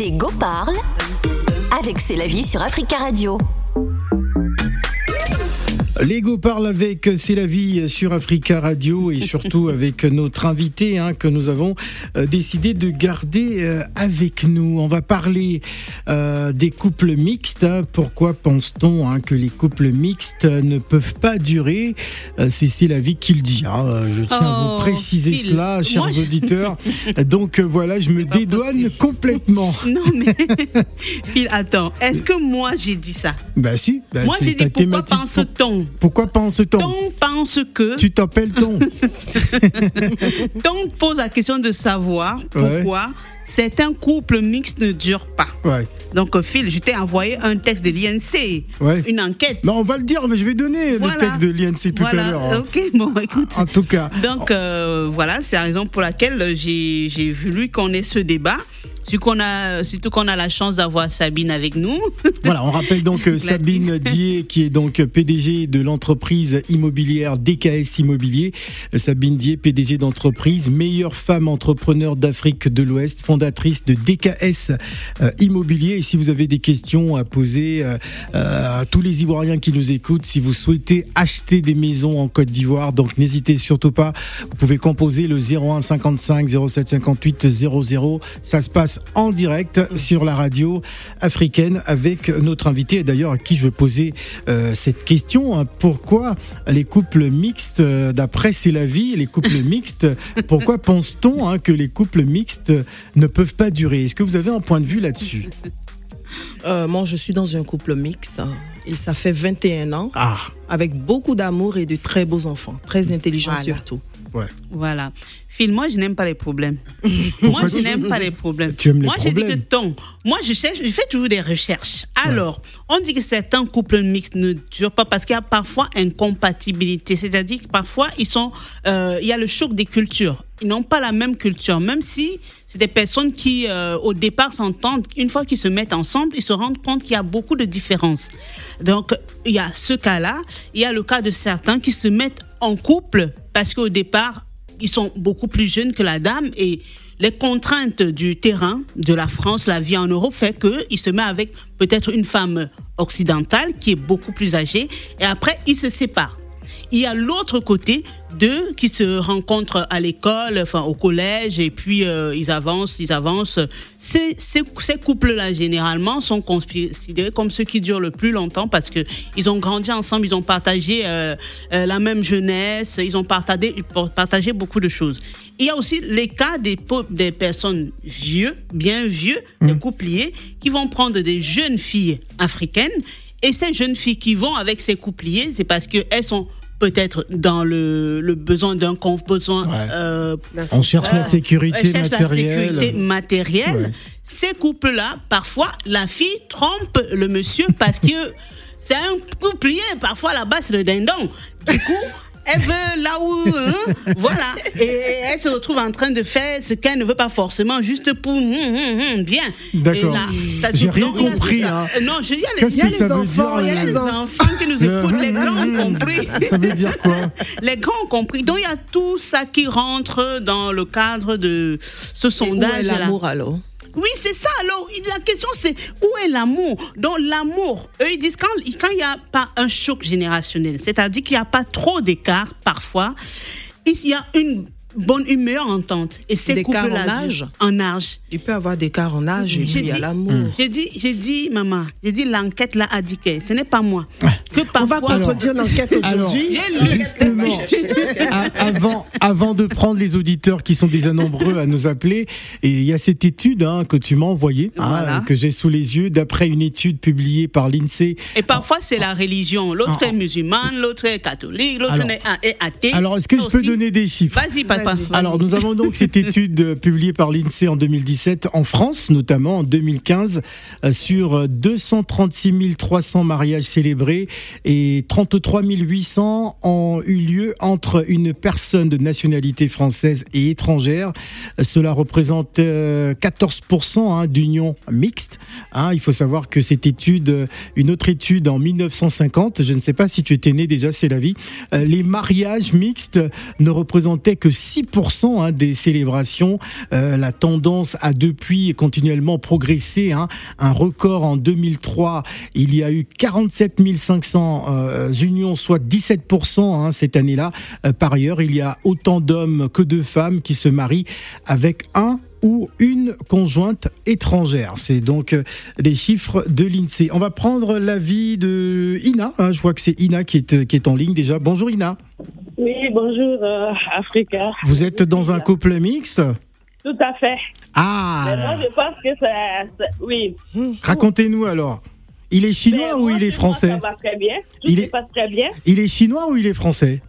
Les Go avec C'est la vie sur Africa Radio. Lego parle avec C'est la vie sur Africa Radio et surtout avec notre invité hein, que nous avons euh, décidé de garder euh, avec nous. On va parler euh, des couples mixtes. hein. Pourquoi pense-t-on hein, que les couples mixtes ne peuvent pas durer? Euh, C'est C'est la vie qui le dit. Je tiens à Oh, vous préciser Phil. cela, chers Moi, je- auditeurs. Donc voilà, je me dédouane possible. complètement. Non, mais Phil, attends, est-ce que moi j'ai dit ça? Bah si, bah, Moi j'ai dit pourquoi pense-t-on? Pourquoi pense-t-on Ton pense que. Tu t'appelles ton Ton pose la question de savoir pourquoi certains couples mixtes ne durent pas. Ouais. Donc, Phil, je t'ai envoyé un texte de l'INC, Ouais. une enquête. Non, on va le dire, mais je vais donner Voilà. le texte de l'INC tout voilà. à l'heure. hein. Ok, bon, écoute. En tout cas. Donc euh, voilà, c'est la raison pour laquelle j'ai voulu qu'on ait ce débat. Surtout qu'on a, surtout qu'on a la chance d'avoir Sabine avec nous. Voilà, on rappelle donc euh. Sabine Dier, qui est donc PDG de l'entreprise immobilière DKS Immobilier. Euh, Sabine Dier, PDG d'entreprise, meilleure femme entrepreneur d'Afrique de l'Ouest, fondatrice de DKS euh, Immobilier. Et si vous avez des questions à poser euh, euh, à tous les Ivoiriens qui nous écoutent, si vous souhaitez acheter des maisons en Côte d'Ivoire, donc n'hésitez surtout pas. Vous pouvez composer le 01 55 07 58 00. Ça se passe en direct sur la radio africaine avec notre invité, et d'ailleurs à qui je veux poser euh, cette question. hein. Pourquoi les couples mixtes, euh, d'après C'est la vie, les couples mixtes, pourquoi pense-t-on hein, que les couples mixtes ne peuvent pas durer? Est-ce que vous avez un point de vue là-dessus? Euh, moi, je suis dans un couple mixte et ça fait 21 ans Ah, avec beaucoup d'amour et de très beaux enfants, très intelligents Voilà. surtout. Ouais. Voilà. Phil, moi, je n'aime pas les problèmes. moi, je n'aime pas les problèmes. Tu aimes les moi, j'ai dit que ton. Moi, je cherche, je fais toujours des recherches. Alors, on dit que certains couples mixtes ne durent pas parce qu'il y a parfois incompatibilité. C'est-à-dire que parfois, ils sont, euh, il y a le choc des cultures. Ils n'ont pas la même culture, même si c'est des personnes qui, euh, au départ, s'entendent. Une fois qu'ils se mettent ensemble, ils se rendent compte qu'il y a beaucoup de différences. Donc, il y a ce cas-là. Il y a le cas de certains qui se mettent en couple parce qu'au départ, ils sont beaucoup plus jeunes que la dame et les contraintes du terrain, de la France, la vie en Europe fait qu'il se met avec peut-être une femme occidentale qui est beaucoup plus âgée et après ils se séparent. Il y a l'autre côté d'eux qui se rencontrent à l'école, enfin au collège, et puis euh, ils avancent, ils avancent. Ces, ces, ces couples-là, généralement, sont considérés comme ceux qui durent le plus longtemps parce que ils ont grandi ensemble, ils ont partagé euh, euh, la même jeunesse, ils ont partagé, partagé beaucoup de choses. Il y a aussi les cas des, des personnes vieux, bien vieux, des coupliers, qui vont prendre des jeunes filles africaines. Et ces jeunes filles qui vont avec ces coupliers, c'est parce qu'elles sont peut-être dans le, le besoin d'un conf- besoin Ouais. euh, On cherche la sécurité cherche matérielle. la sécurité matérielle. Ouais. Ces couples-là, parfois, la fille trompe le monsieur parce que c'est un couplier. Parfois, là-bas, c'est le dindon. Du coup, elle veut là où. hein, voilà. Et elle se retrouve en train de faire ce qu'elle ne veut pas forcément, juste pour. hum, hum, hum, bien. D'accord. Et là, ça J'ai rien y a compris, hein. Non, je- il y a les, y a les enfants, dire, il y a les- enfants qui nous Le- écoutent, les grands ont compris. Ça veut dire quoi? Les grands ont compris. Donc il y a tout ça qui rentre dans le cadre de ce Et où sondage. est l'amour alors? Oui, c'est ça. Alors la question c'est où est l'amour? Donc l'amour, eux ils disent quand quand il n'y a pas un choc générationnel, c'est-à-dire qu'il n'y a pas trop d'écart parfois, il y a une bonne humeur entente. Et ces D'écart couples-là, en âge En âge. Il peut y avoir des cas en âge et puis J'ai il y a dit- l'amour. J'ai dit, j'ai dit, maman, j'ai dit l'enquête là a dit que ce n'est pas moi. Que On va parfois. contredire l'enquête Alors, aujourd'hui. Justement, avant, avant de prendre les auditeurs qui sont déjà nombreux à nous appeler, et il y a cette étude hein, que tu m'as envoyée, hein, que j'ai sous les yeux, d'après une étude publiée par l'INSEE. Et parfois, c'est la religion. L'autre Ah, est musulmane, l'autre est catholique, l'autre est athée. Alors, est-ce que je peux donner des chiffres Vas-y, Alors, nous avons donc cette étude euh, publiée par l'INSEE en 2017, en France notamment, en 2015, euh, sur euh, 236 300 mariages célébrés et 33 800 ont eu lieu entre une personne de nationalité française et étrangère. Euh, Cela représente euh, 14% hein, d'union mixte. Hein, il faut savoir que cette étude, euh, une autre étude en 1950, je ne sais pas si tu étais né déjà, c'est la vie, euh, les mariages mixtes ne représentaient que 6% hein, des célébrations. Euh, la tendance a depuis continuellement progressé. Hein. Un record en 2003, il y a eu 47 500 euh, unions, soit 17% hein, cette année-là. Euh, par ailleurs, il y a autant d'hommes que de femmes qui se marient avec un ou une conjointe étrangère. C'est donc euh, les chiffres de l'INSEE. On va prendre l'avis de Ina. Hein, je vois que c'est Ina qui est, qui est en ligne déjà. Bonjour Ina. Oui, bonjour euh, Africa. Vous êtes dans un couple mixte? Tout à fait. Ah Mais moi, je pense que ça... Oui. Racontez-nous alors. Il est chinois ou il est français Ça va très bien. Tout Il se est- passe très bien. Il est chinois ou il est français?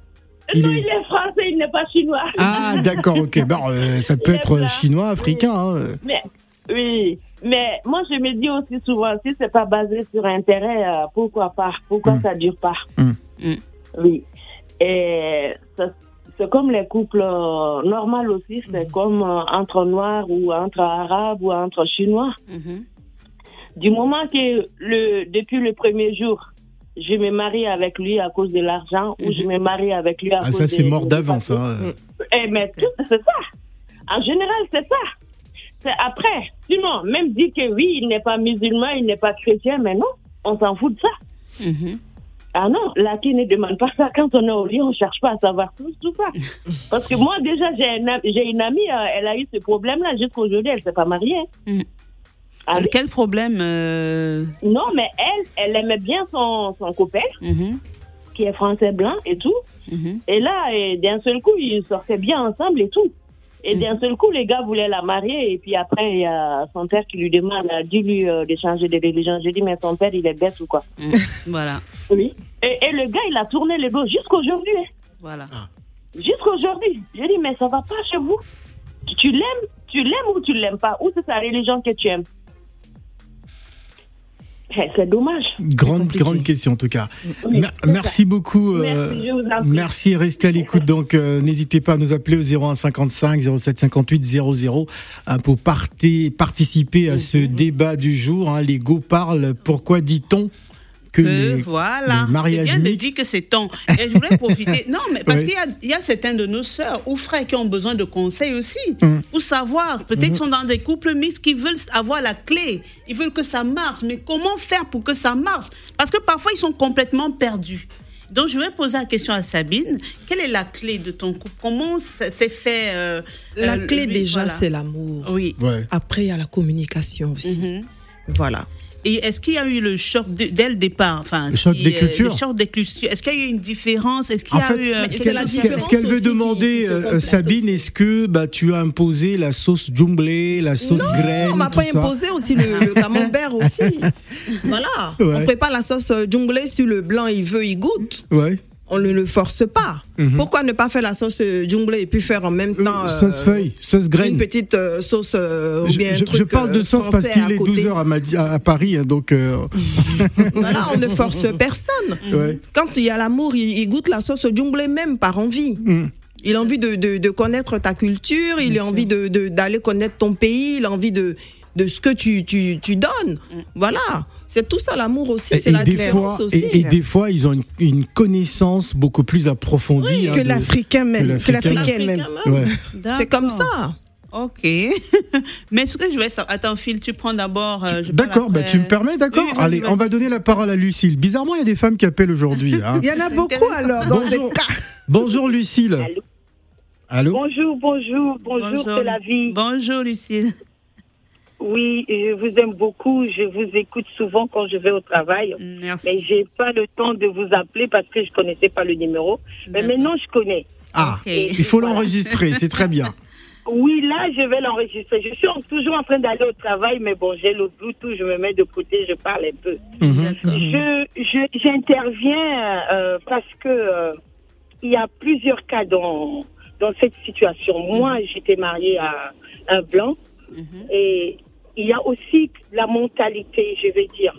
Il non, est- il est français, il n'est pas chinois. Ah d'accord, ok. Bon, euh, ça peut Il être chinois, africain. hein. Mais, oui. Mais moi, je me dis aussi souvent, si c'est pas basé sur intérêt, euh, pourquoi pas? Pourquoi Mm. ça dure pas? Mm. Mm. Oui. Et ça- c'est comme les couples euh, normaux aussi, c'est comme euh, entre noirs ou entre arabes ou entre chinois. Mhm. Du moment que le, depuis le premier jour, je me marie avec lui à cause de l'argent ou je me marie avec lui à Ah cause ça c'est des- mort des d'avance. Hein. Eh, mais tout, c'est ça. En général, c'est ça. C'est après. Sinon, même dit que oui, il n'est pas musulman, il n'est pas chrétien, mais non, on s'en fout de ça. Mhm. Ah non, la qui ne demande pas ça. Quand on est au lit, on cherche pas à savoir tout, tout ça. Parce que moi, déjà, j'ai un am- j'ai une amie, euh, elle a eu ce problème-là jusqu'aujourd'hui, elle s'est pas mariée. Mm. Oui? Quel problème euh, Non, mais elle, elle aimait bien son, son copain, mhm, qui est français blanc et tout. mhm. Et là, et d'un seul coup, ils sortaient bien ensemble et tout. Et d'un seul coup, les gars voulaient la marier. Et puis après, il y a son père qui lui demande, a dit lui euh, de changer de religion. J'ai dit, mais ton père, il est bête ou quoi? Mm. Voilà, Oui. Et, et le gars, il a tourné le dos jusqu'aujourd'hui. hein. voilà. Jusqu'aujourd'hui. J'ai dit, mais ça va pas chez vous. Tu- l'aimes, tu l'aimes ou tu l'aimes pas? Ou c'est sa religion que tu aimes? C'est dommage. Grande grande question en tout cas. Oui, merci beaucoup. euh, Merci, restez à l'écoute. Donc, euh, n'hésitez pas à nous appeler au 01 55 07 58 00 hein, pour participer à ce débat du jour. Hein. Les go parlent. Pourquoi dit-on que Que les, voilà. les mariages de mixtes- dire que c'est ton. Et je voulais profiter. Non, mais parce qu'il y a, il y a certains de nos sœurs ou frères qui ont besoin de conseils aussi. Mm. Pour savoir. Peut-être qu'ils sont dans des couples mixtes qui veulent avoir la clé. Ils veulent que ça marche. Mais comment faire pour que ça marche? Parce que parfois, ils sont complètement perdus. Donc, je vais poser la question à Sabine. Quelle est la clé de ton couple? Comment s'est fait euh, La euh, clé lui, déjà, voilà. c'est l'amour. Oui. Ouais. Après, il y a la communication aussi. Mhm. Voilà. Et est-ce qu'il y a eu le choc de- dès le départ enfin, Le choc si, des euh, cultures Le choc des cultures. Est-ce qu'il y a eu une différence? Est-ce qu'il y a fait, eu. mais ce c'est qu'elle veut demander, euh, Sabine, est-ce que bah, tu as imposé la sauce jumblée, la sauce graine, On m'a pas ça imposé aussi le, le camembert aussi. voilà. Ouais. On prépare la sauce euh, junglée sur le blanc, il veut, il goûte. Ouais. On ne le force pas. Mhm. Pourquoi ne pas faire la sauce euh, junglée et puis faire en même temps Euh, euh, sauce feuille, sauce graine. une petite euh, sauce euh, ou Je, bien un je- truc je parle de euh, sauce parce qu'il est côté. 12h à, Madi- à- Paris, hein, donc euh, Voilà, on ne force personne. ouais. Quand il y a l'amour, il, il goûte la sauce junglée même par envie. Mm. Il a envie de, de- de connaître ta culture, il Bien a envie de- de- d'aller connaître ton pays, il a envie de, de ce que tu, tu, tu donnes. Voilà, c'est tout ça l'amour aussi, c'est la des fois, aussi. et, et des fois, ils ont une, une connaissance beaucoup plus approfondie. hein, que l'Africain même, que que l'Africain l'Africaine même. L'Africain même. Ouais. C'est comme D'accord. ça. Ok. Mais ce que je vais savoir. Attends, Phil, tu prends d'abord. euh, D'accord, bah, tu me permets, d'accord? Oui, Allez, on va donner la parole à Lucille. Bizarrement, il y a des femmes qui appellent aujourd'hui. hein. Il y en a beaucoup alors dans ces Bonjour. cas. Bonjour Lucille. Allô? Allô? Bonjour, bonjour, bonjour, c'est la vie. Bonjour, Lucille. Oui, je vous aime beaucoup. Je vous écoute souvent quand je vais au travail. Merci. Mais j'ai pas le temps de vous appeler parce que je connaissais pas le numéro. Mais maintenant, je connais. Ah, il faut l'enregistrer, c'est très bien. Oui, là, je vais l'enregistrer. Je suis en- toujours en train d'aller au travail, mais bon, j'ai le Bluetooth, je me mets de côté, je parle un peu. Je, je- j'interviens euh, parce que euh, il y a plusieurs cas dans dans cette situation. Moi, j'étais mariée à un blanc Mhm. et il y a aussi la mentalité, je vais dire.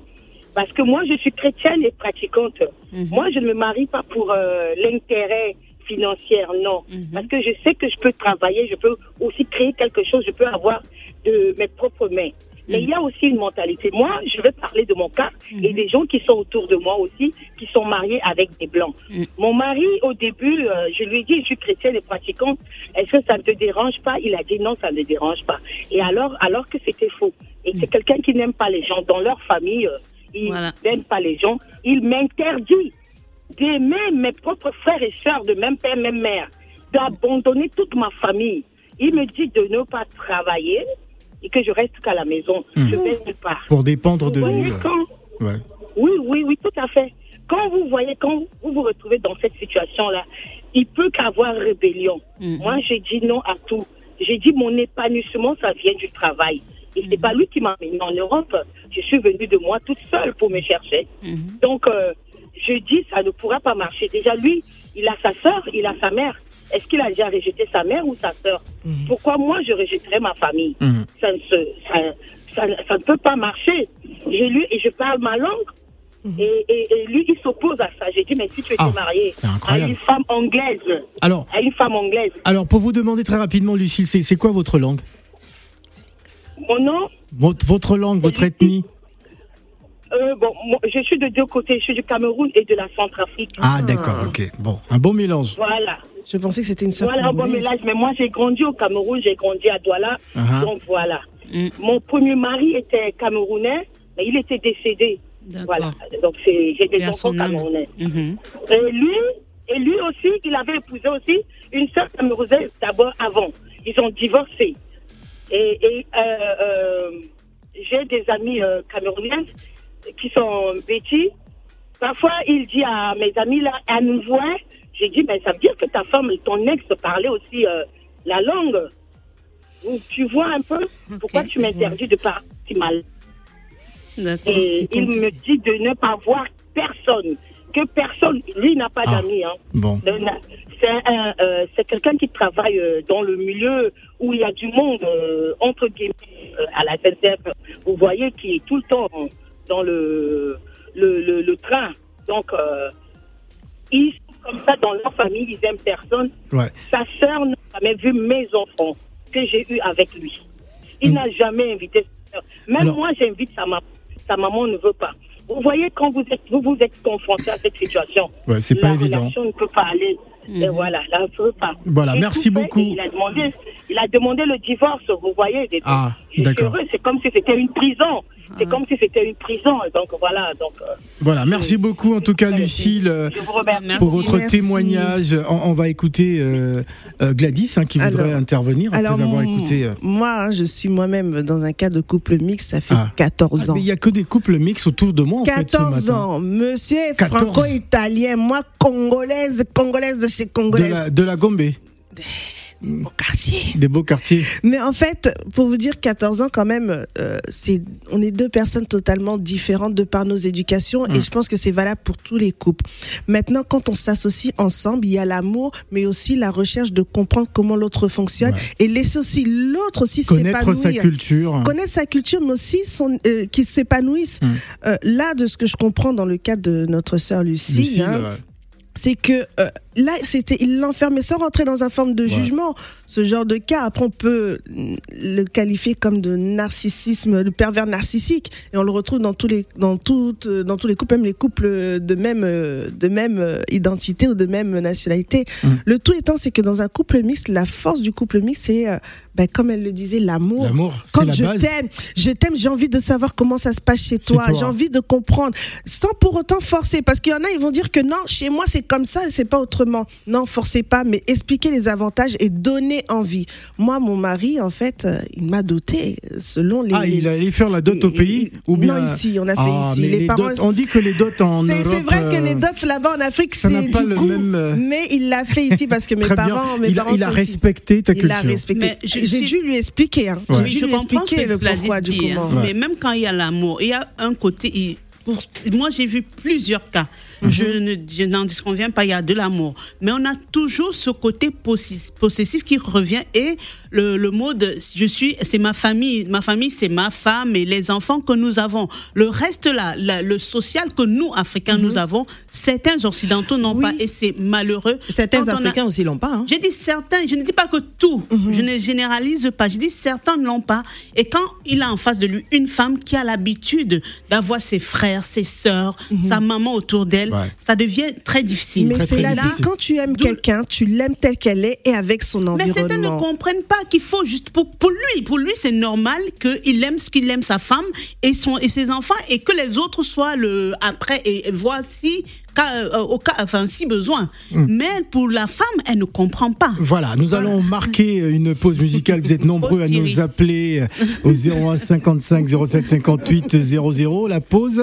Parce que moi, je suis chrétienne et pratiquante. Mhm. Moi, je ne me marie pas pour euh, l'intérêt financier, non. Mhm. Parce que je sais que je peux travailler, je peux aussi créer quelque chose, je peux avoir de mes propres mains. Mais il y a aussi une mentalité. Moi, je vais parler de mon cas et des gens qui sont autour de moi aussi, qui sont mariés avec des blancs. Mon mari, au début, euh, je lui ai dit, je suis chrétienne et pratiquante. Est-ce que ça ne te dérange pas? Il a dit non, ça ne me dérange pas. Et alors, alors que c'était faux. Et c'est quelqu'un qui n'aime pas les gens. Dans leur famille, euh, il Voilà. n'aime pas les gens. Il m'interdit d'aimer mes propres frères et sœurs de même père, même mère, d'abandonner toute ma famille. Il me dit de ne pas travailler et que je reste qu'à la maison. Je vais nulle part. Pour dépendre Vous de lui. quand, Ouais. oui, oui, oui, tout à fait. Quand vous voyez, quand vous vous retrouvez dans cette situation-là, il peut qu'avoir rébellion. Moi, j'ai dit non à tout. J'ai dit mon épanouissement, ça vient du travail. Et c'est pas lui qui m'a amené en Europe. Je suis venue de moi toute seule pour me chercher. Donc, euh, je dis, ça ne pourra pas marcher. Déjà, lui, il a sa sœur, il a sa mère. Est-ce qu'il a déjà rejeté sa mère ou sa sœur Pourquoi moi, je rejetterais ma famille Mhm. ça, ne se- ça, ça, ça ne peut pas marcher. J'ai lu et je parle ma langue. Et, et, et lui, il s'oppose à ça. J'ai dit, mais si tu étais Ah, marié à une femme anglaise, Alors, à une femme anglaise, alors, pour vous demander très rapidement, Lucille, c'est c'est quoi votre langue mon nom, votre, votre langue, votre ethnie euh, bon, moi, je suis de deux côtés. Je suis du Cameroun et de la Centrafrique. Ah, d'accord, ok. Bon, un bon mélange. Voilà. Je pensais que c'était une sœur Voilà un bon mélange. Mais moi, j'ai grandi au Cameroun, j'ai grandi à Douala. Ah. Donc voilà. Mm. Mon premier mari était camerounais, mais il était décédé. D'accord. Voilà. Donc c'est- j'ai des enfants camerounais. Mhm. Et lui, et lui aussi, il avait épousé aussi une sœur camerounaise d'abord avant. Ils ont divorcé. Et, et, euh, euh, j'ai des amis euh, camerounaises qui sont bêtis. Parfois, il dit à mes amis là, à nous voir, j'ai dit, mais ça veut dire que ta femme, ton ex parlait aussi euh, la langue. Donc, tu vois un peu pourquoi tu m'interdis de parler si mal. D'accord. Et il me dit de ne pas voir personne, que personne, lui n'a pas Ah. d'amis. Hein. Bon. Euh, na- C'est un, euh, c'est quelqu'un qui travaille euh, dans le milieu où il y a du monde, euh, entre guillemets, euh, à la SNCF. Vous voyez, qui est tout le temps dans le, le, le, le train. Donc, euh, ils sont comme ça dans leur famille, ils aiment personne. Ouais. Sa sœur n'a jamais vu mes enfants que j'ai eu avec lui. Il Mm. n'a jamais invité sa sœur. Même Alors- moi, j'invite sa maman. Sa maman ne veut pas. Vous voyez, quand vous êtes, vous, vous êtes confronté à cette situation, Ouais, c'est pas la évident. relation ne peut pas aller. Et voilà, là, ne peut pas. Voilà, Et merci fait, beaucoup. Il a, demandé, il a demandé le divorce, vous voyez. des- Ah, d'accord. C'est comme si c'était une prison. C'est comme si c'était une prison. Donc voilà. Donc, euh, Voilà, merci beaucoup en tout cas, Lucille. euh, je vous remercie. Merci. Pour votre merci. témoignage, on, on va écouter euh, Gladys hein, qui voudrait intervenir Alors, après avoir écouté. euh, moi, hein, je suis moi-même dans un cas de couple mixte, ça fait Ah. 14 ah, ans. il y a que des couples mixtes autour de moi en fait ce 14 matin. ans, monsieur 14. franco-italien, moi congolaise, congolaise de chez De congolaise, la, de la Gombe, au quartier. des beaux quartiers. Mais en fait, pour vous dire, 14 ans quand même, euh, c'est, on est deux personnes totalement différentes de par nos éducations et je pense que c'est valable pour tous les couples. Maintenant, quand on s'associe ensemble, il y a l'amour, mais aussi la recherche de comprendre comment l'autre fonctionne Ouais. et laisser aussi l'autre aussi Connaître sa culture. connaître sa culture, mais aussi son, euh, qu'ils s'épanouissent. Hum. Euh, là, de ce que je comprends dans le cas de notre sœur Lucie, Lucille, hein, ouais. C'est que euh, là, c'était, il l'enfermait sans rentrer dans un forme de jugement. Ce genre de cas, après, on peut le qualifier comme de narcissisme, de pervers narcissique, et on le retrouve dans tous les, dans toutes, dans tous les couples, même les couples de même, de même identité ou de même nationalité. Mm. Le tout étant, c'est que dans un couple mixte, la force du couple mixte, c'est, euh, ben, comme elle le disait, l'amour. L'amour, Quand la je t'aime, je t'aime, j'ai envie de savoir comment ça se passe chez toi. toi. J'ai envie de comprendre, sans pour autant forcer. Parce qu'il y en a, ils vont dire que non, chez moi c'est comme ça c'est pas autrement. Non, forcez pas, mais expliquez les avantages et donnez envie. Moi, mon mari, en fait, euh, il m'a doté selon les. Ah, il allait faire la dot au il- pays il- ou bien Non, ici, on a fait Ah, ici. mais Les les parents- dots- on dit que les dots en C'est Europe. c'est vrai que euh, les dots là-bas en Afrique, c'est du le coup. même, euh, Mais il l'a fait ici parce que mes parents, mes il a, parents il a respecté ta Il culture. a respecté. J'ai suis- dû lui expliquer. Hein. Ouais. J'ai dû je lui expliquer le pourquoi du hein. comment. Mais même quand il y a l'amour, il y a un côté. il- pour- moi, j'ai vu plusieurs cas. Je ne je n'en disconviens pas, il y a de l'amour. Mais on a toujours ce côté possessif qui revient et le, le mot de je suis, c'est ma famille. Ma famille, c'est ma femme et les enfants que nous avons. Le reste là, la- le social que nous, Africains, nous avons, certains Occidentaux n'ont Oui. pas et c'est malheureux. Certains Quand on a- Africains aussi l'ont pas. hein. je dis certains, je ne dis pas que tout, je ne généralise pas, je dis certains ne l'ont pas. Et quand il a en face de lui une femme qui a l'habitude d'avoir ses frères, ses sœurs, sa maman autour d'elle, Ouais. ça devient très difficile. Mais c'est vie. difficile. Quand tu aimes quelqu'un, tu l'aimes tel qu'elle est et avec son Mais certains ne environnement. comprennent pas qu'il faut juste pour, pour lui, pour lui c'est normal qu'il aime ce qu'il aime sa femme et son et ses enfants et que les autres soient le après et, et voici cas, euh, au cas enfin si besoin. Mais pour la femme, elle ne comprend pas. Voilà, nous allons marquer une pause musicale. Vous êtes nombreux à nous appeler au 01 55 07 58 00. La pause,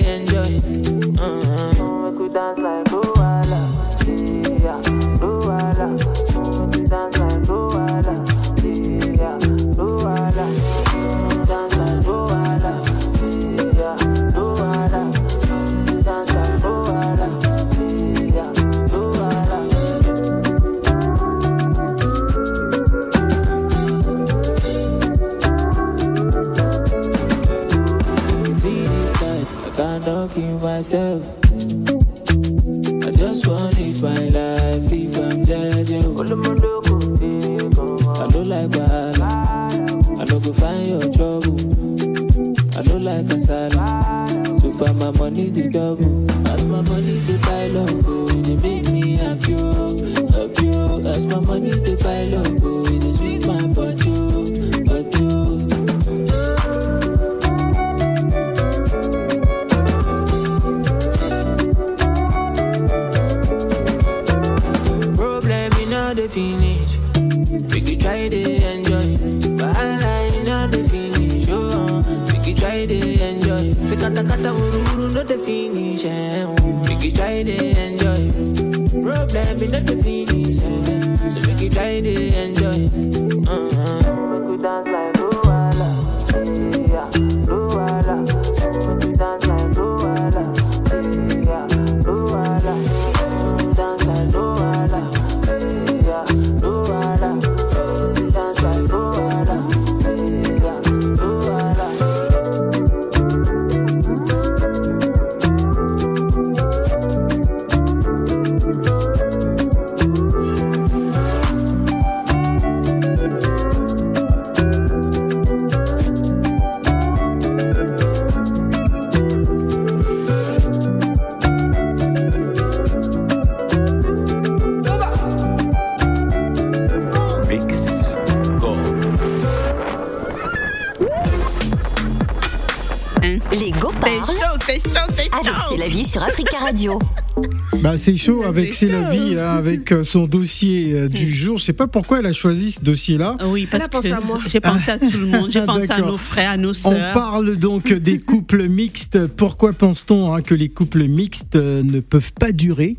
Bah, c'est chaud avec C'est C'est la vie, hein, avec euh, son dossier euh, du jour. Je sais pas pourquoi elle a choisi ce dossier-là. Oui, parce a pensé que à moi. j'ai pensé à tout le monde. J'ai Ah, pensé à nos frères, à nos On sœurs. parle donc des couples mixtes. Pourquoi pense-t-on hein, que les couples mixtes euh, ne peuvent pas durer?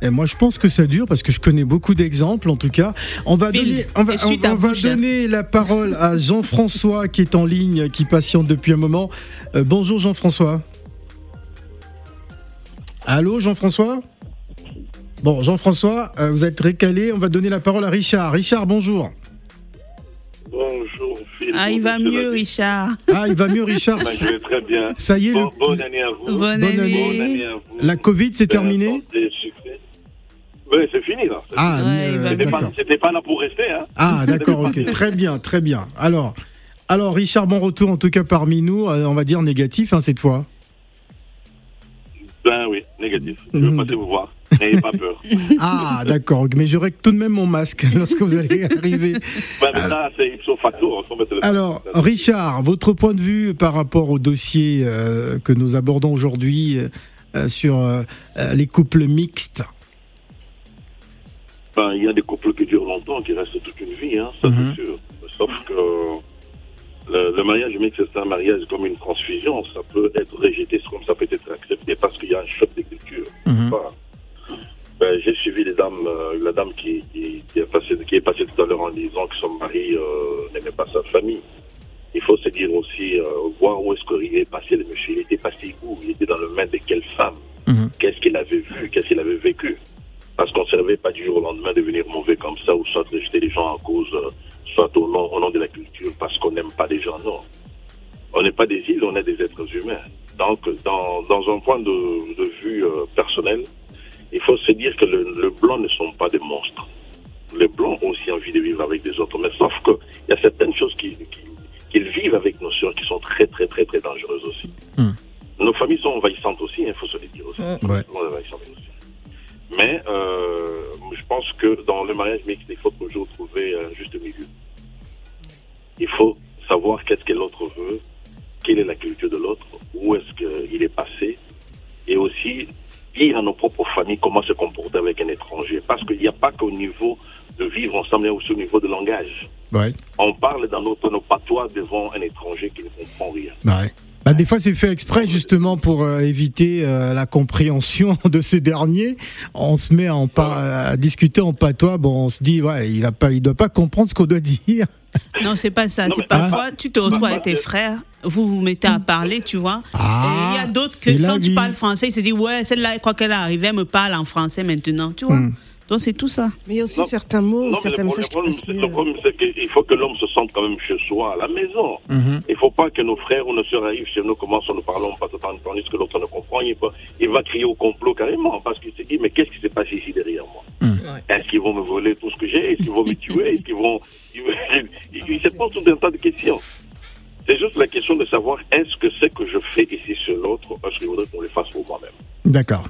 Et moi, je pense que ça dure parce que je connais beaucoup d'exemples, en tout cas. On va Phil, donner, on va, on- on va la parole à Jean-François qui est en ligne, qui patiente depuis un moment. Euh, bonjour Jean-François. Allô Jean-François? Bon, Jean-François, euh, vous êtes récalé. On va donner la parole à Richard. Richard, bonjour. Bonjour, Phil. Ah, il va mieux. Richard. Ah, il va mieux, Richard. Ben, je vais très bien. Ça y est, Bon, le- bonne année à vous. Bonne, Bonne année. année. Bonne année à vous. la Covid, c'est Plein terminé. Oui, c'est fini là. Ah, Ouais, euh, C'était d'accord. pas, c'était pas là pour rester. Hein. Ah, d'accord, ok. Très bien, très bien. Alors, alors Richard, bon retour en tout cas parmi nous, euh, on va dire négatif hein, cette fois. Ben oui, négatif. Je veux Mhm. passer vous voir. N'ayez pas peur. Ah, d'accord, mais j'aurai tout de même mon masque lorsque vous allez arriver. Ben, mais facto. le- Alors, Richard, votre point de vue par rapport au dossier euh, que nous abordons aujourd'hui euh, sur euh, euh, les couples mixtes? Ben, il y a des couples qui durent longtemps, qui restent toute une vie, hein, ça Mhm. c'est sûr. Sauf que le, le mariage mixte, c'est un mariage comme une transfusion. Ça peut être rejeté comme ça peut être accepté parce qu'il y a un choc de culture. Mhm. Ben, J'ai suivi les dames, euh, la dame qui, qui, qui est passée, qui est passée tout à l'heure en disant que son mari euh, n'aimait pas sa famille. Il faut se dire aussi, euh, voir où est-ce qu'il est passé le monsieur. Il était passé où? Il était dans le main de quelle femme? Mhm. Qu'est-ce qu'il avait vu? Qu'est-ce qu'il avait vécu? Parce qu'on ne réveille pas du jour au lendemain devenir mauvais comme ça, ou soit rejeter les gens à cause, soit au nom, au nom de la culture, parce qu'on n'aime pas les gens. Non. On n'est pas des îles, on est des êtres humains. Donc, dans, dans un point de, de vue personnel, il faut se dire que le, le blanc ne sont pas des monstres. Les blancs ont aussi envie de vivre avec des autres, mais sauf qu'il y a certaines choses qui- qui- qu'ils vivent avec nos sœurs qui sont très, très, très, très dangereuses aussi. Hmm. Nos familles sont envahissantes aussi, il faut se le dire aussi. Ouais. Sont envahissantes aussi. Mais euh, je pense que dans le mariage mixte, il faut toujours trouver un juste milieu. Il faut savoir qu'est-ce que l'autre veut, quelle est la culture de l'autre, où est-ce qu'il est passé, et aussi dire à nos propres familles comment se comporter avec un étranger. Parce qu'il n'y a pas qu'au niveau de vivre ensemble, a aussi au niveau de langage. Ouais. On parle dans notre, nos patois devant un étranger qui ne comprend rien. Bah ouais. Bah, des fois, c'est fait exprès justement pour euh, éviter euh, la compréhension de ce dernier. On se met en pa- à discuter en patois. Bon, on se dit, ouais, il il doit pas comprendre ce qu'on doit dire. Non, c'est pas ça. C'est parfois, tu te retrouves avec tes frères, vous vous mettez à parler, tu vois. Ah, et il y a d'autres que quand tu parles français, ils se disent, ouais, celle-là, quoi qu'elle est arrivée, elle me parle en français maintenant, tu vois. Hmm. Donc c'est tout ça. Mais il y a aussi Non. certains mots, Non, mais certains le messages qui problème, c'est- le problème, c'est qu'il faut que l'homme se sente quand même chez soi, à la maison. Mhm. Il ne faut pas que nos frères ou nos sœurs arrivent chez nous, commencent à nous parler, on passe tandis que l'autre ne comprend. Il va, il va crier au complot carrément, parce qu'il se dit, mais qu'est-ce qui s'est passé ici derrière moi? Est-ce qu'ils vont me voler tout ce que j'ai? Est-ce qu'ils vont me tuer? Est-ce qu'ils vont... Il, se pose tout un tas de questions. C'est juste la question de savoir, est-ce que ce que je fais ici sur l'autre, parce qu'il faudrait qu'on le fasse pour moi-même? D'accord.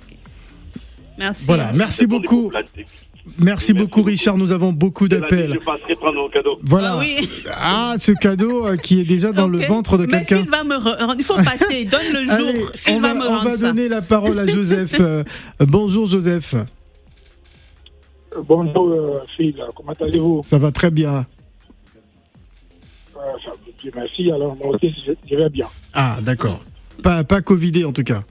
Merci. Voilà. Merci beaucoup. Merci Merci beaucoup, beaucoup. Richard. Nous avons beaucoup d'appels. prendre mon cadeau. Voilà. Ah oui. Ah, ce cadeau euh, qui est déjà dans le ventre de quelqu'un. Va me Il faut passer, donne le jour. Allez, Phil on va, va, me on rendre va ça. donner la parole à Joseph. Euh, bonjour Joseph. Bonjour euh, Phil, comment allez-vous? Ça va très bien. Euh, ça, Merci, alors moi aussi je, je vais bien. Ah, d'accord. Pas, pas Covidé en tout cas.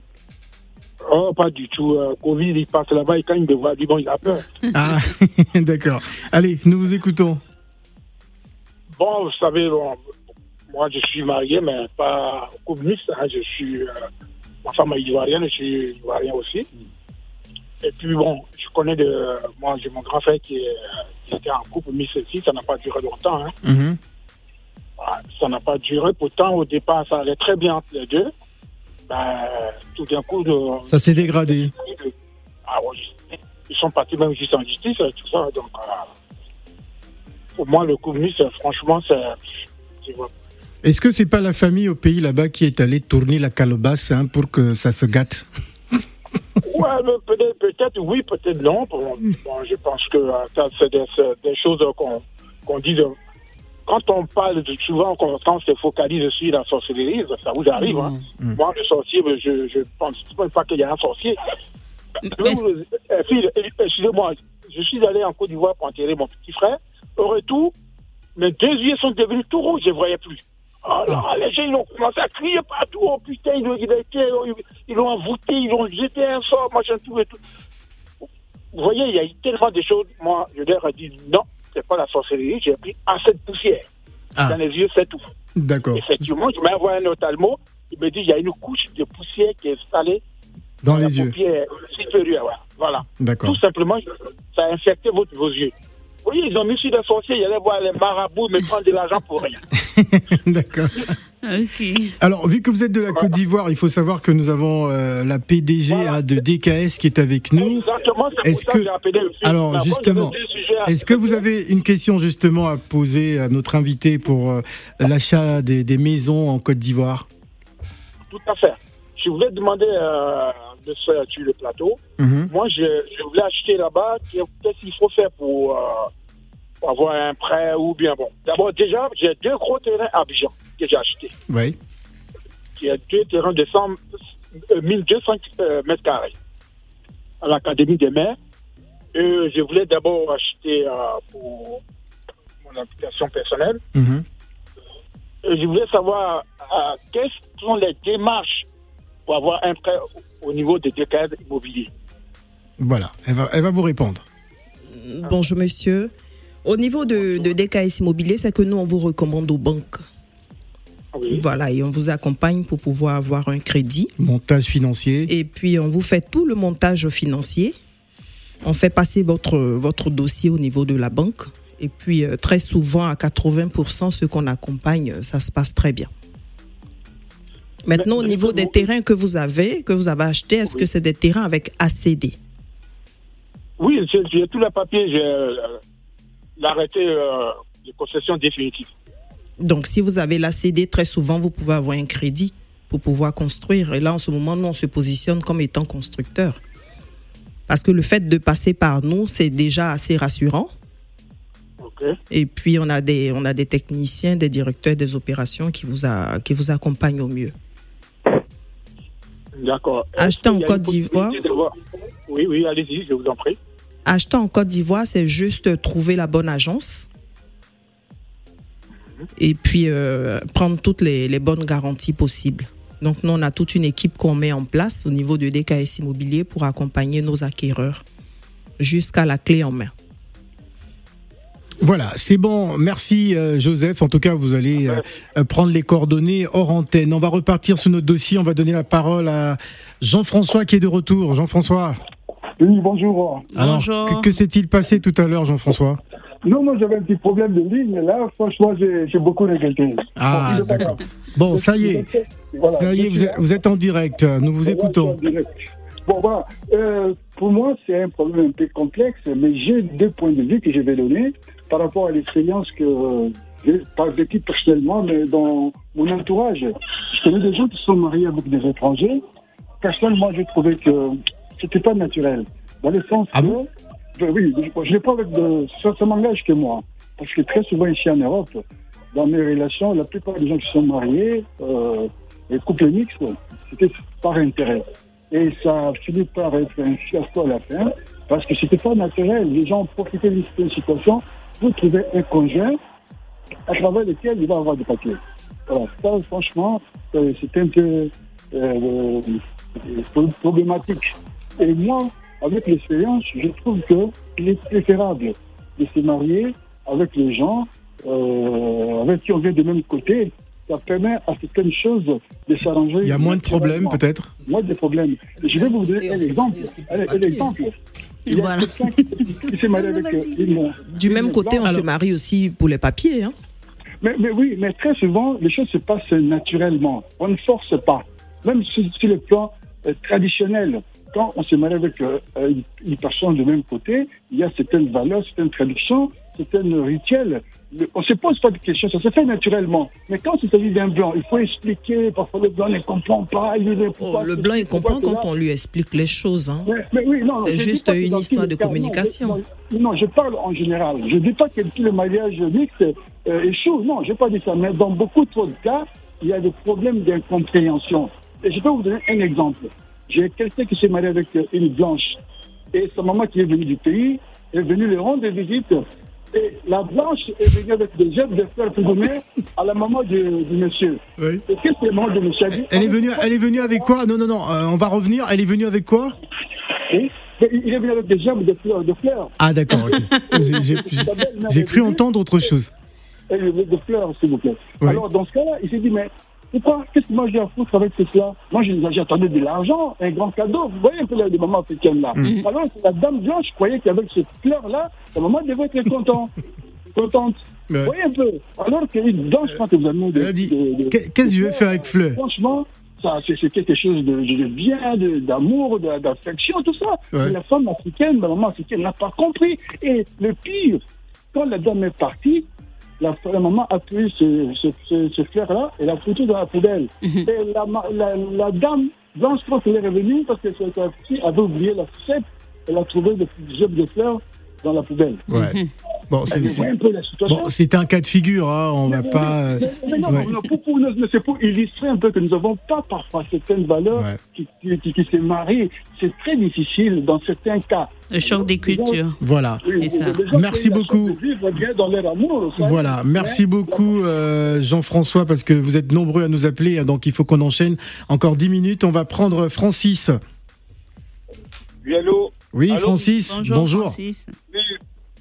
Oh, pas du tout. euh, Covid, il passe là-bas et quand il me voit, il dit bon, il a peur. Ah, d'accord. Allez, nous vous écoutons. Bon, vous savez, bon, moi je suis marié, mais pas communiste. hein, je suis. euh, ma femme est ivoirienne, je suis ivoirien aussi. Et puis bon, je connais de. Moi, j'ai mon grand frère qui, est, qui était en couple mixte aussi, ça n'a pas duré longtemps. Hein. Mhm. Ah, Ça n'a pas duré. Pourtant, au départ, ça allait très bien entre les deux. Ben, tout d'un coup, de, Ça s'est dégradé. Ah ouais, ils sont partis même juste en justice et tout ça. Donc, euh, pour moi, le communisme, franchement, c'est. Est-ce que c'est pas la famille au pays là-bas qui est allée tourner la calebasse hein, pour que ça se gâte? Ouais, peut-être, peut-être oui, peut-être non. Bon, je pense que euh, ça, c'est des, choses qu'on qu'on dit. de- quand on parle de, souvent, quand, on se focalise sur la sorcellerie, ça vous arrive. Hein. Mm. Moi, le sorcier, je, je pense pas qu'il y a un sorcier. Mais- Euh, euh, excusez-moi, je suis allé en Côte d'Ivoire pour enterrer mon petit frère. Au retour, mes deux yeux sont devenus tout rouges, je ne voyais plus. Alors, les gens, ils ont commencé à crier partout. Oh putain, ils l'ont il a été- ils l'ont envoûté, ils l'ont jeté un sort, machin, tout et tout. Vous voyez, il y a eu tellement de choses. Moi, je leur ai dit non, c'est pas la sorcellerie, j'ai pris assez de poussière. Ah. Dans les yeux, c'est tout. D'accord. Effectivement, je m'ai envoyé un ophtalmo. Il me dit il y a une couche de poussière qui est installée Dans la les yeux. paupière supérieure. Voilà. D'accord. Tout simplement, ça a infecté votre, vos yeux. Voyez, ils ont mis sur des sorciers, ils allaient voir les marabouts, mais prendre de l'argent pour rien. D'accord. Ok. Alors, vu que vous êtes de la Côte d'Ivoire, il faut savoir que nous avons euh, la PDG Voilà. de DKS qui est avec nous. Exactement, c'est ça que- que. Alors, justement, à Est-ce que vous avez une question justement à poser à notre invité pour euh, l'achat des, des maisons en Côte d'Ivoire? Tout à fait. Je voulais demander euh, de sur le plateau. Mhm. Moi, je, je voulais acheter là-bas. Qu'est-ce qu'il faut faire pour, euh, avoir un prêt ou bien bon. D'abord, déjà, j'ai deux gros terrains à Abidjan que j'ai achetés. Oui. Il y a deux terrains de 100, euh, 1200 euh, mètres carrés à l'Académie des maires. Et je voulais d'abord acheter euh, pour mon application personnelle. Mhm. Et je voulais savoir euh, quelles sont les démarches pour avoir un prêt au niveau des DKS immobiliers. Voilà, elle va, elle va vous répondre. Bonjour monsieur. Au niveau de, de DKS Immobilier, c'est que nous, on vous recommande aux banques. Voilà, et on vous accompagne pour pouvoir avoir un crédit. Montage financier. Et puis, on vous fait tout le montage financier. On fait passer votre, votre dossier au niveau de la banque. Et puis, euh, très souvent, à 80%, ceux qu'on accompagne, euh, ça se passe très bien. Maintenant, au niveau des terrains que vous avez, que vous avez achetés, est-ce que c'est des terrains avec ACD Oui, j'ai tous les papiers, j'ai euh, l'arrêté euh, de concession définitive. Donc, si vous avez l'ACD, très souvent, vous pouvez avoir un crédit pour pouvoir construire. Et là, en ce moment, nous, on se positionne comme étant constructeur. Parce que le fait de passer par nous, c'est déjà assez rassurant. Et puis, on a, des, on a des techniciens, des directeurs des opérations qui vous, a, qui vous accompagnent au mieux. D'accord. Acheter en Côte d'Ivoire Oui, oui, allez-y, je vous en prie. Acheter en Côte d'Ivoire, c'est juste trouver la bonne agence et puis euh, prendre toutes les, les bonnes garanties possibles. Donc, nous, on a toute une équipe qu'on met en place au niveau de DKS Immobilier pour accompagner nos acquéreurs jusqu'à la clé en main. Voilà, c'est bon. Merci euh, Joseph. En tout cas, vous allez euh, prendre les coordonnées hors antenne. On va repartir sur notre dossier. On va donner la parole à Jean-François qui est de retour. Jean-François. Oui, bonjour. Alors, que, que s'est-il passé tout à l'heure, Jean-François? Non, moi j'avais un petit problème de ligne. Là, franchement, j'ai beaucoup regretté. Ah, pas d'accord. Bon, ça y est. Voilà. Ça y est, vous êtes, vous êtes en direct. Nous vous écoutons. Bon, voilà. Euh, pour moi, c'est un problème un peu complexe, mais j'ai deux points de vue que je vais donner par rapport à l'expérience que euh, j'ai pas vécue personnellement, mais dans mon entourage. Je connais des gens qui sont mariés avec des étrangers. Personnellement, j'ai trouvé que c'était pas naturel. Dans le sens Ah que, oui, je je l'ai pas avec de, ça m'engage que moi. Parce que très souvent ici en Europe, dans mes relations, la plupart des gens qui sont mariés, euh, les couples mixtes, c'était par intérêt. Et ça a fini par être un fiasco à la fin, parce que c'était pas naturel. Les gens profitaient d'une situation pour trouver un conjoint à travers lequel il va avoir des papiers. Voilà, ça, franchement, euh, c'est un peu euh, euh, problématique. Et moi, avec l'expérience, je trouve qu'il est préférable de se marier avec les gens euh, avec qui on vient du même côté. Ça permet à certaines choses de s'arranger. Il y a moins de problèmes, peut-être? Moins de problèmes. Je vais vous donner un exemple. Un, un exemple. Il y a quelqu'un qui s'est marié avec une, Du une même côté, on se marie aussi pour les papiers. Hein. Mais, mais oui, mais très souvent, les choses se passent naturellement. On ne force pas. Même sur, sur le plan euh, traditionnel, quand on se marie avec euh, une, personne du même côté, il y a certaines valeurs, certaines traditions, certains rituels. Le- On ne se pose pas de questions, ça se fait naturellement. Mais quand il s'agit d'un blanc, il faut expliquer. Parfois, le blanc ne comprend pas. Il Oh, le blanc, il comprend quand on lui explique les choses. Hein. Mais, mais oui, non, C'est juste une histoire de non, communication. je- Non, je parle en général. Je ne dis pas que tous les mariages mixtes euh, échouent. Non, je n'ai pas dit ça. Mais dans beaucoup trop de cas, il y a des problèmes d'incompréhension. Et je peux vous donner un exemple. J'ai quelqu'un qui s'est marié avec euh, une blanche. Et sa maman qui est venue du pays est venue le rendre visite. Et la blanche est venue avec des jets de fleurs pour donner à la maman du, du monsieur. Oui. Et qu'est-ce que la maman du monsieur a dit Elle est venue, elle est venue avec quoi? Non, non, non. euh, on va revenir. Elle est venue avec quoi? Oui. Il est venu avec des jets de fleurs. De fleurs. Ah, d'accord. J'ai- cru entendre autre chose. et de fleurs, s'il vous plaît. Oui. Alors, dans ce cas-là, il s'est dit, mais pourquoi Qu'est-ce que moi j'ai à foutre avec tout cela Moi, j'ai- j'attendais de l'argent, un grand cadeau. Vous voyez un peu les mamans africaines là. Mm. Alors, la dame blanche croyait qu'avec cette fleur-là, la maman devait être contente. contente. Ouais. Vous voyez un peu Alors qu'une blanche, quand vous avez Qu'est-ce que je vais faire avec Fleur Franchement, c'est quelque chose de, de bien, d'amour, d'affection, tout ça. Ouais. La femme africaine, la maman africaine n'a pas compris. Et le pire, quand la dame est partie, la, la maman a pris ce, ce, ce, ce fleur-là et l'a foutu dans la poubelle. et la, la, la dame, blanche, quand elle est revenue, parce que sa fille avait oublié la fourchette, elle a trouvé des jeux de fleurs dans la poubelle. Ouais. Bon, c'est un bon, cas de figure, hein, on va Mais- pas. euh, mais- mais non, ouais. mais pour, pour- mais c'est pour illustrer un peu que nous n'avons pas parfois certaines valeurs Ouais. qui, qui, qui, qui se marient. C'est très difficile dans certains cas. Le choc des cultures. Voilà. Oui, ça. Merci beaucoup. vivre bien dans leur amour. Voilà, merci beaucoup euh, Jean-François parce que vous êtes nombreux à nous appeler, hein, donc il faut qu'on enchaîne. Encore 10 minutes, on va prendre Francis. Oui, allô? Oui, Allô Francis, Bonjour, bonjour. Francis. Oui,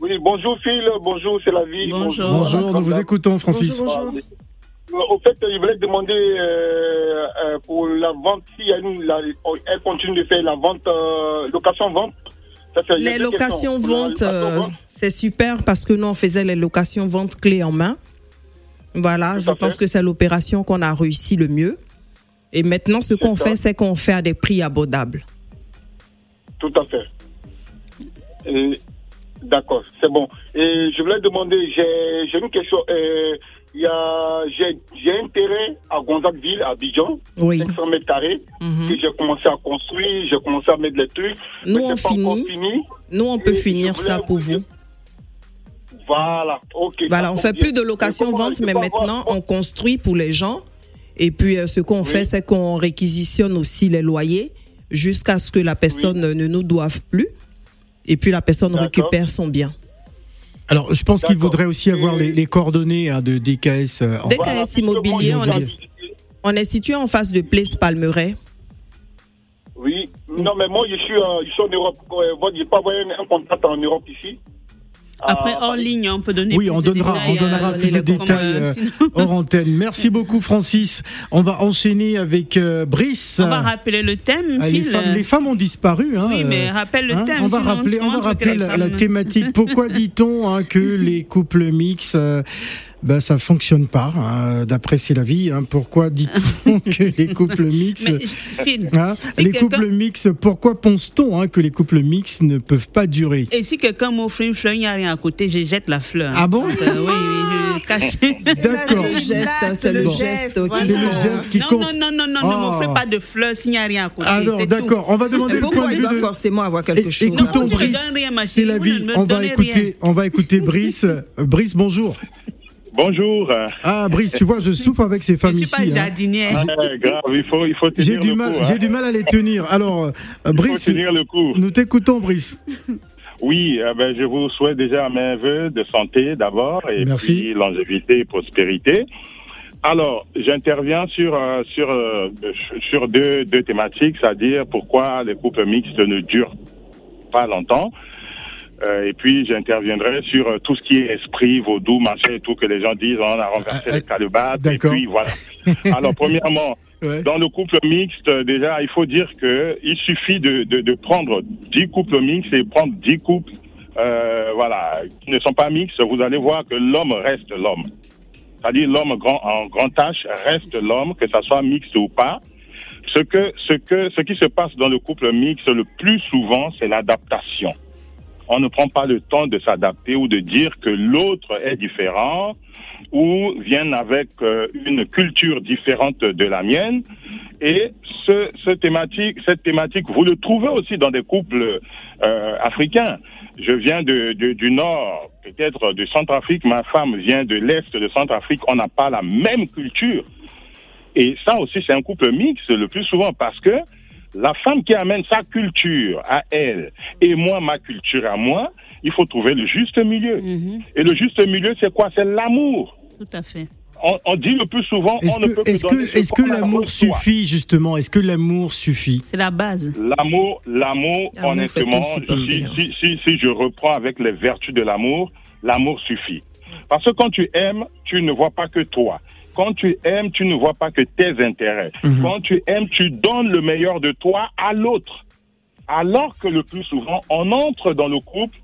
oui, bonjour Phil, bonjour, c'est la vie. Bonjour. Bonjour, nous vous écoutons Francis. Bonjour, bonjour. Euh, Au fait, je voulais demander euh, euh, pour la vente, si elle, la- elle continue de faire la vente, euh, location-vente. Les deux locations questions. Pour la vente, location-vente, c'est super parce que nous, on faisait les locations vente clé en main. Voilà, Tout je pense fait. que c'est l'opération qu'on a réussi le mieux. Et maintenant, ce qu'on fait, c'est qu'on fait à des prix abordables. Tout à fait. Et- D'accord, c'est bon. Et je voulais demander, j'ai une question. euh, J'ai un terrain à Gonzagueville, à Abidjan, Oui. 500 mètres carrés, Mhm. que j'ai commencé à construire, j'ai commencé à mettre les trucs. Nous, on finit. fini. Nous, on peut Et finir ça pour vous. Voilà, ok. Voilà, on fait bien. plus de location-vente, mais avoir- maintenant, on construit pour les gens. Et puis, euh, ce qu'on Oui. fait, c'est qu'on réquisitionne aussi les loyers jusqu'à ce que la personne ne nous doive plus. Et puis, la personne récupère son bien. Alors, je pense qu'il voudrait aussi avoir les, les coordonnées hein, de DKS. euh, en- Dès Voilà, KS Immobilier, on est, on est situé en face de Place Palmeret. Oui, non, mais moi, je suis, euh, je suis en Europe. Euh, moi, Je n'ai pas envoyé un contact en Europe ici. Après, Ah, hors ligne, on peut donner Oui, plus on de donnera, on donnera euh, plus de détails euh, hors antenne. Merci beaucoup, Francis. On va enchaîner avec euh, Brice. On va rappeler le thème, Ah, les, Phil. femmes, les femmes ont disparu. Hein, Oui, mais rappelle le hein, thème. on va rappeler, on va rappeler la, thématique. Pourquoi dit-on hein, que les couples mixtes, euh, ben, ça fonctionne pas hein, D'après c'est la vie. Hein, pourquoi dit-on que les couples mixtes hein, les couples mixtes, pourquoi pense-t-on hein, que les couples mixtes ne peuvent pas durer? Et si quelqu'un m'offre une fleur, il n'y a rien à côté, je jette la fleur. Ah bon? Donc, euh, Oui, oui, je cache. D'accord. Le geste, c'est le Bon. geste qui C'est le geste qui Non, compte. non, non, non, non, Oh. ne m'offrez pas de fleurs s'il n'y a rien à côté. Alors d'accord, on va demander le point Pourquoi de doit forcément avoir quelque chose? Écoutons Brice, c'est la vie. On va écouter, on va écouter Brice. Euh, Brice, bonjour. Bonjour. Ah Brice, tu vois, je souffre avec ces Je femmes ne suis pas ici. hein. jardinière. Ah, grave, il faut, il faut tenir J'ai du le mal, coup. hein. j'ai du mal à les tenir. Alors, euh, Il Brice, tenir le coup. nous t'écoutons, Brice. Oui, eh ben, je vous souhaite déjà mes voeux de santé d'abord et Merci. puis longévité et prospérité. Alors, j'interviens sur euh, sur euh, sur deux, deux thématiques, c'est-à-dire pourquoi les couples mixtes ne durent pas longtemps. Euh, et puis j'interviendrai sur euh, tout ce qui est esprit, vaudou, machin et tout que les gens disent, on a renversé Ah, les calibates. Et d'accord. puis voilà. Alors premièrement, Ouais. dans le couple mixte, déjà, il faut dire que il suffit de, de, de prendre 10 couples mixtes et prendre 10 couples, euh, voilà, qui ne sont pas mixtes. Vous allez voir que l'homme reste l'homme. C'est-à-dire l'homme grand, en grand H reste l'homme, que ça soit mixte ou pas. Ce que, ce que, ce qui se passe dans le couple mixte le plus souvent, c'est l'adaptation. On ne prend pas le temps de s'adapter ou de dire que l'autre est différent ou viennent avec euh, une culture différente de la mienne. Et ce, cette thématique, vous le trouvez aussi dans des couples euh, africains. Je viens du nord, peut-être de Centrafrique. Ma femme vient de l'est de Centrafrique. On n'a pas la même culture. Et ça aussi, c'est un couple mixte le plus souvent parce que la femme qui amène sa culture à elle et moi ma culture à moi, il faut trouver le juste milieu. Mhm, Et le juste milieu, c'est quoi? C'est l'amour. Tout à fait. On, on dit le plus souvent, Est-ce on ne peut que, que est-ce donner que, l'amour suffit justement? Est-ce que l'amour suffit? C'est la base. L'amour, l'amour, honnêtement, si je reprends avec les vertus de l'amour, l'amour suffit. Parce que quand tu aimes, tu ne vois pas que toi. Quand tu aimes, tu ne vois pas que tes intérêts. Mhm. Quand tu aimes, tu donnes le meilleur de toi à l'autre. Alors que le plus souvent, on entre dans le couple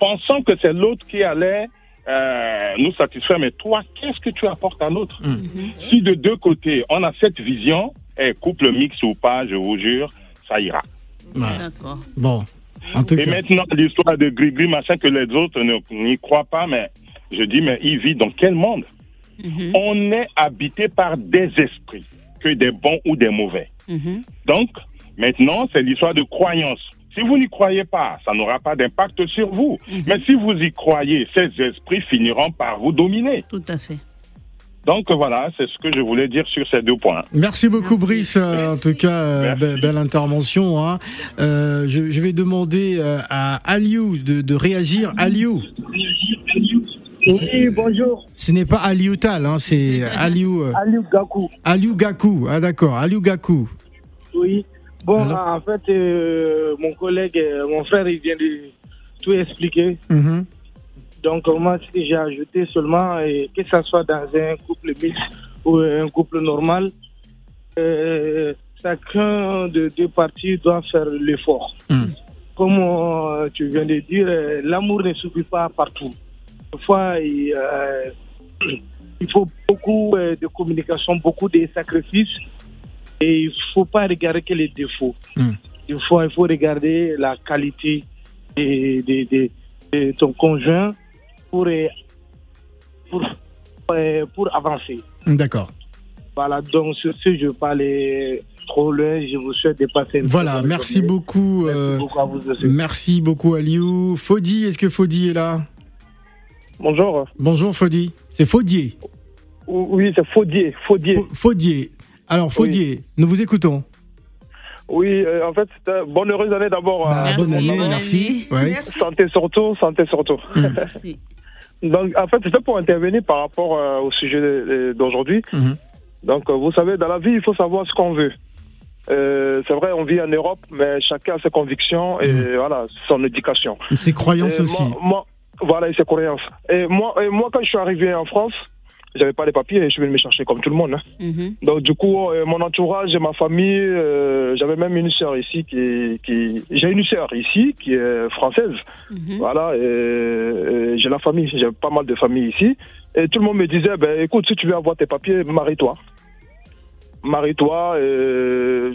pensant que c'est l'autre qui allait euh, nous satisfaire. Mais toi, qu'est-ce que tu apportes à l'autre? Si de deux côtés, on a cette vision, eh, couple mixte ou pas, je vous jure, ça ira. D'accord. Bon, en tout Et cas. maintenant, l'histoire de Grigri, machin, que les autres ne- n'y croient pas, mais je dis, mais il vit dans quel monde? Mhm, On est habité par des esprits, que des bons ou des mauvais. mhm. Donc, maintenant, c'est l'histoire de croyance. Si vous n'y croyez pas, ça n'aura pas d'impact sur vous. Mhm. Mais si vous y croyez, ces esprits finiront par vous dominer. Tout à fait. Donc voilà, c'est ce que je voulais dire sur ces deux points. Merci beaucoup Brice, euh, en tout cas, euh, be- belle intervention. hein. Euh, je, je vais demander à Aliou de, de réagir. Aliou, Oui, bonjour. ce n'est pas Aliou Tal, hein, c'est Aliou, euh, Aliou Gakou. Aliou Gakou. Ah d'accord, Aliou Gakou. Oui. Bon, Alors en fait, euh, mon collègue, euh, mon frère, il vient de tout expliquer. Mhm. Donc, moi, ce que j'ai ajouté seulement, que ce soit dans un couple mixte ou un couple normal, euh, chacun de deux parties doit faire l'effort. Mhm. Comme tu viens de dire, l'amour ne suffit pas partout. Parfois, il, euh, il faut beaucoup euh, de communication, beaucoup de sacrifices. Et il ne faut pas regarder que les défauts. Mm. Il, faut, il faut regarder la qualité de, de, de- de ton conjoint pour, euh, pour, pour avancer. D'accord. Voilà, donc sur ce, je parlais trop loin. Je vous souhaite de passer une Voilà, merci journée. beaucoup. Merci euh, beaucoup à vous aussi. Merci beaucoup Aliou. Fodi, est-ce que Fodi est là? Bonjour. Bonjour Fodi. C'est Faudier. Oui, c'est Faudier. Faudier. Faudier. Alors Faudier, nous vous écoutons. Oui, euh, en fait, c'était bonne heureuse année d'abord. Bah, à- bonne année, merci. Ouais. Santé surtout, santé surtout. Donc, en fait, c'était pour intervenir par rapport euh, au sujet euh, d'aujourd'hui. Mhm. Donc, euh, vous savez, dans la vie, il faut savoir ce qu'on veut. Euh, c'est vrai, on vit en Europe, mais chacun a ses convictions et voilà, son éducation. Ses croyances Et aussi. moi- moi- voilà, et ses croyances. Et moi, et moi, quand je suis arrivé en France, j'avais pas les papiers et je venais me chercher comme tout le monde. hein. Donc du coup, euh, mon entourage et ma famille, euh, j'avais même une sœur ici qui, qui j'ai une sœur ici qui est française. Voilà, et, et j'ai la famille, j'ai pas mal de famille ici. Et tout le monde me disait, ben écoute, si tu veux avoir tes papiers, marie-toi. Marie-toi, et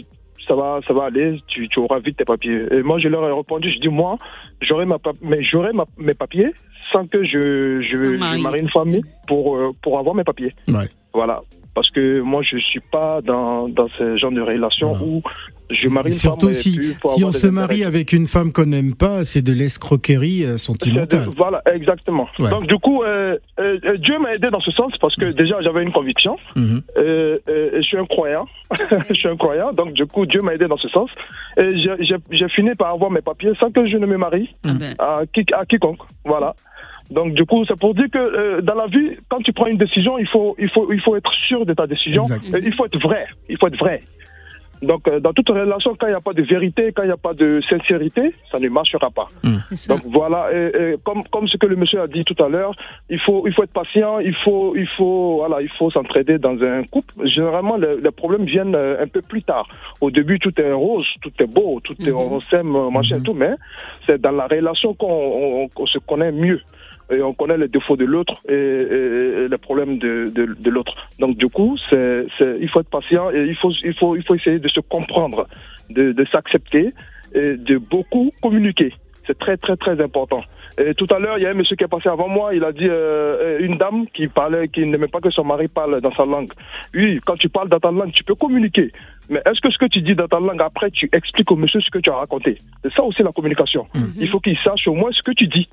ça va, ça va aller, tu, tu auras vite tes papiers. Et moi, je leur ai répondu, je dis, moi, j'aurai ma, pap- mais j'aurai ma- mes papiers sans que je, je, je marie une famille pour, euh, pour avoir mes papiers. Ouais. Voilà. Parce que moi, je suis pas dans, dans ce genre de relation où je marie une surtout femme. et si, si on se intérêts. marie avec une femme qu'on n'aime pas, c'est de l'escroquerie euh, sentimentale. Voilà, exactement. Ouais. Donc, du coup, euh, euh, Dieu m'a aidé dans ce sens parce que déjà, j'avais une conviction. Euh, je suis un croyant. je suis un croyant. Donc, du coup, Dieu m'a aidé dans ce sens. Et j'ai- fini par avoir mes papiers sans que je ne me marie à, qui- à quiconque. Voilà. Donc, du coup, c'est pour dire que euh, dans la vie, quand tu prends une décision, il faut, il faut, il faut être sûr de ta décision. Et il faut être vrai. Il faut être vrai. Donc, euh, dans toute relation, quand il n'y a pas de vérité, quand il n'y a pas de sincérité, ça ne marchera pas. Donc voilà, et, et comme, comme ce que le monsieur a dit tout à l'heure, il faut, il faut être patient, il faut, il faut, voilà, il faut s'entraider dans un couple. Généralement, le- les problèmes viennent euh, un peu plus tard. Au début, tout est rose, tout est beau, tout est, on s'aime, euh, machin et tout, mais c'est dans la relation qu'on on- qu'on se connaît mieux. Et on connaît les défauts de l'autre et, et- et les problèmes de, de, de l'autre. Donc du coup, c'est, il faut être patient et il faut, il faut, il faut essayer de se comprendre, de, de s'accepter et de beaucoup communiquer. C'est très très très important. Et tout à l'heure, il y a un monsieur qui est passé avant moi, il a dit euh, une dame qui parlait, qui n'aimait pas que son mari parle dans sa langue. Oui, quand tu parles dans ta langue, tu peux communiquer. Mais est-ce que ce que tu dis dans ta langue, après, tu expliques au monsieur ce que tu as raconté? C'est ça aussi la communication. Il faut qu'il sache au moins ce que tu dis.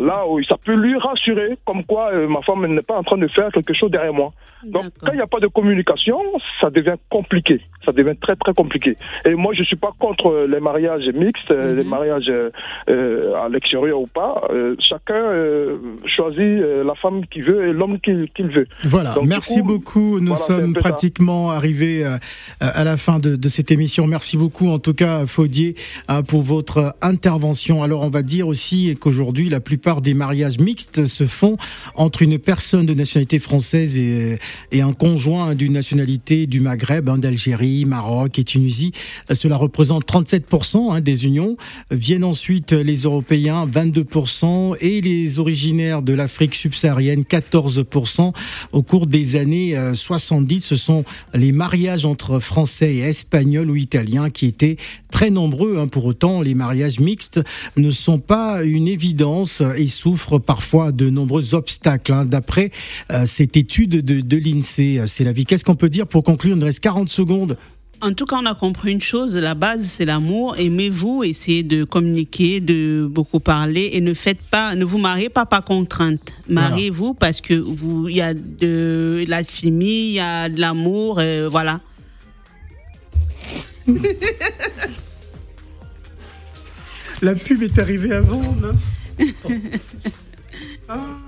Là, où ça peut lui rassurer, comme quoi euh, ma femme n'est pas en train de faire quelque chose derrière moi. Donc, quand il n'y a pas de communication, ça devient compliqué. Ça devient très, très compliqué. Et moi, je suis pas contre euh, les mariages mixtes, euh, les mariages euh, euh, à l'extérieur ou pas. Euh, chacun euh, choisit euh, la femme qu'il veut et l'homme qu'il veut. Voilà, Donc, merci coup, beaucoup. Nous voilà, sommes ça. pratiquement arrivés euh, à la fin de, de cette émission. Merci beaucoup, en tout cas, Faudier, hein, pour votre intervention. Alors, on va dire aussi qu'aujourd'hui, la plupart des mariages mixtes se font entre une personne de nationalité française et, un conjoint d'une nationalité du Maghreb, hein, d'Algérie, Maroc et Tunisie. Euh, Cela représente 37% hein, des unions. Viennent ensuite les Européens, 22%, et les originaires de l'Afrique subsaharienne, 14%. Au cours des années euh, 70, ce sont les mariages entre Français et Espagnols ou Italiens qui étaient très nombreux. hein. Pour autant, les mariages mixtes ne sont pas une évidence et souffrent parfois de nombreux obstacles. hein. D'après euh, cette étude de, de l'INSEE, c'est la vie. Qu'est-ce qu'on peut dire pour conclure? Il nous reste 40 secondes. En tout cas, on a compris une chose, la base c'est l'amour. Aimez-vous, essayez de communiquer, de beaucoup parler et ne faites pas, ne vous mariez pas par contrainte. Mariez-vous parce que vous, il y a de la chimie, il y a de l'amour, euh, voilà. La pub est arrivée avant, mince. Ah.